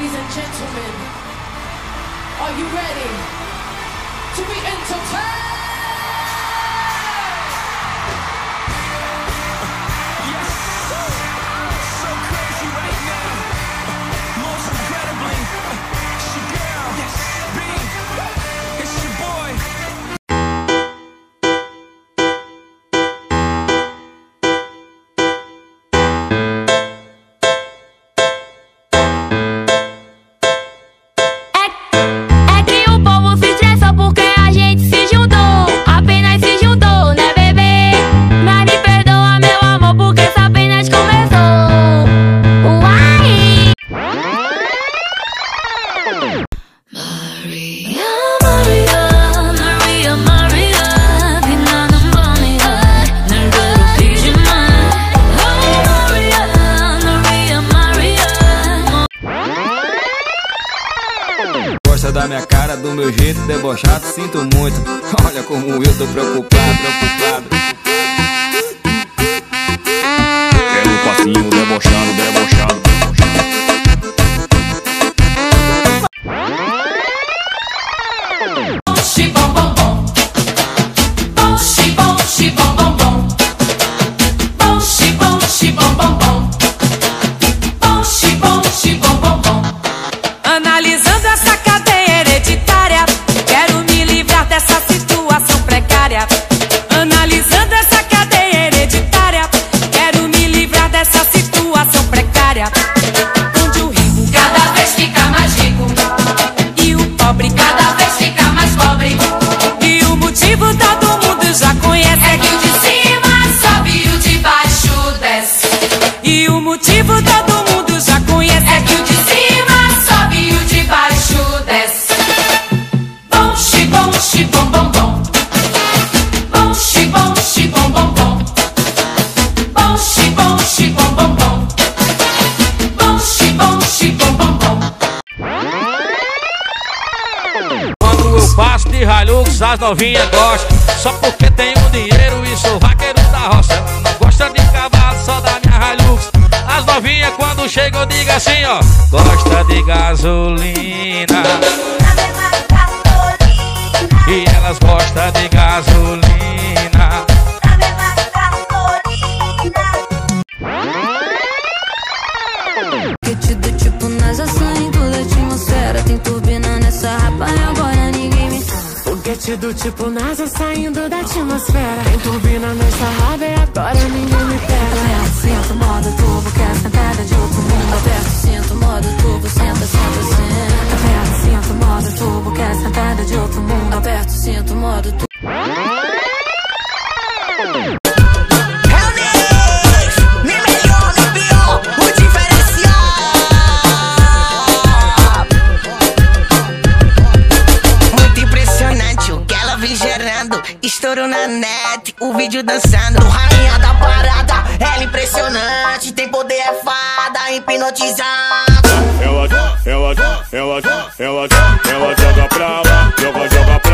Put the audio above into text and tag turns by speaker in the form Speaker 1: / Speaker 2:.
Speaker 1: Ladies and gentlemen, are you ready to be entertained?
Speaker 2: Gosta da minha cara, do meu jeito debochado, sinto muito. Olha como eu tô preocupado, preocupado.
Speaker 3: As novinhas gostam. Só porque tenho dinheiro e sou vaqueiro da roça. Não gosta de cavalo, só da minha Hilux. As novinhas quando chegam, diga assim, ó. Gosta de gasolina. E elas gostam de
Speaker 4: Do tipo NASA saindo da atmosfera. Tem turbina nessa
Speaker 5: raba e agora ninguém me pega.
Speaker 4: Aperto, sinto modo turbo, quer sentada de outro mundo. Aperto, sinto modo turbo, senta, senta, senta. Aperto, sinto modo turbo, quer sentada de outro mundo. Aperto, sinto modo turbo.
Speaker 6: Estouro na net, o vídeo dançando. Rainha da parada, ela impressionante. Tem poder, é fada, hipnotizada.
Speaker 7: Ela, ela, ela, ela, ela joga pra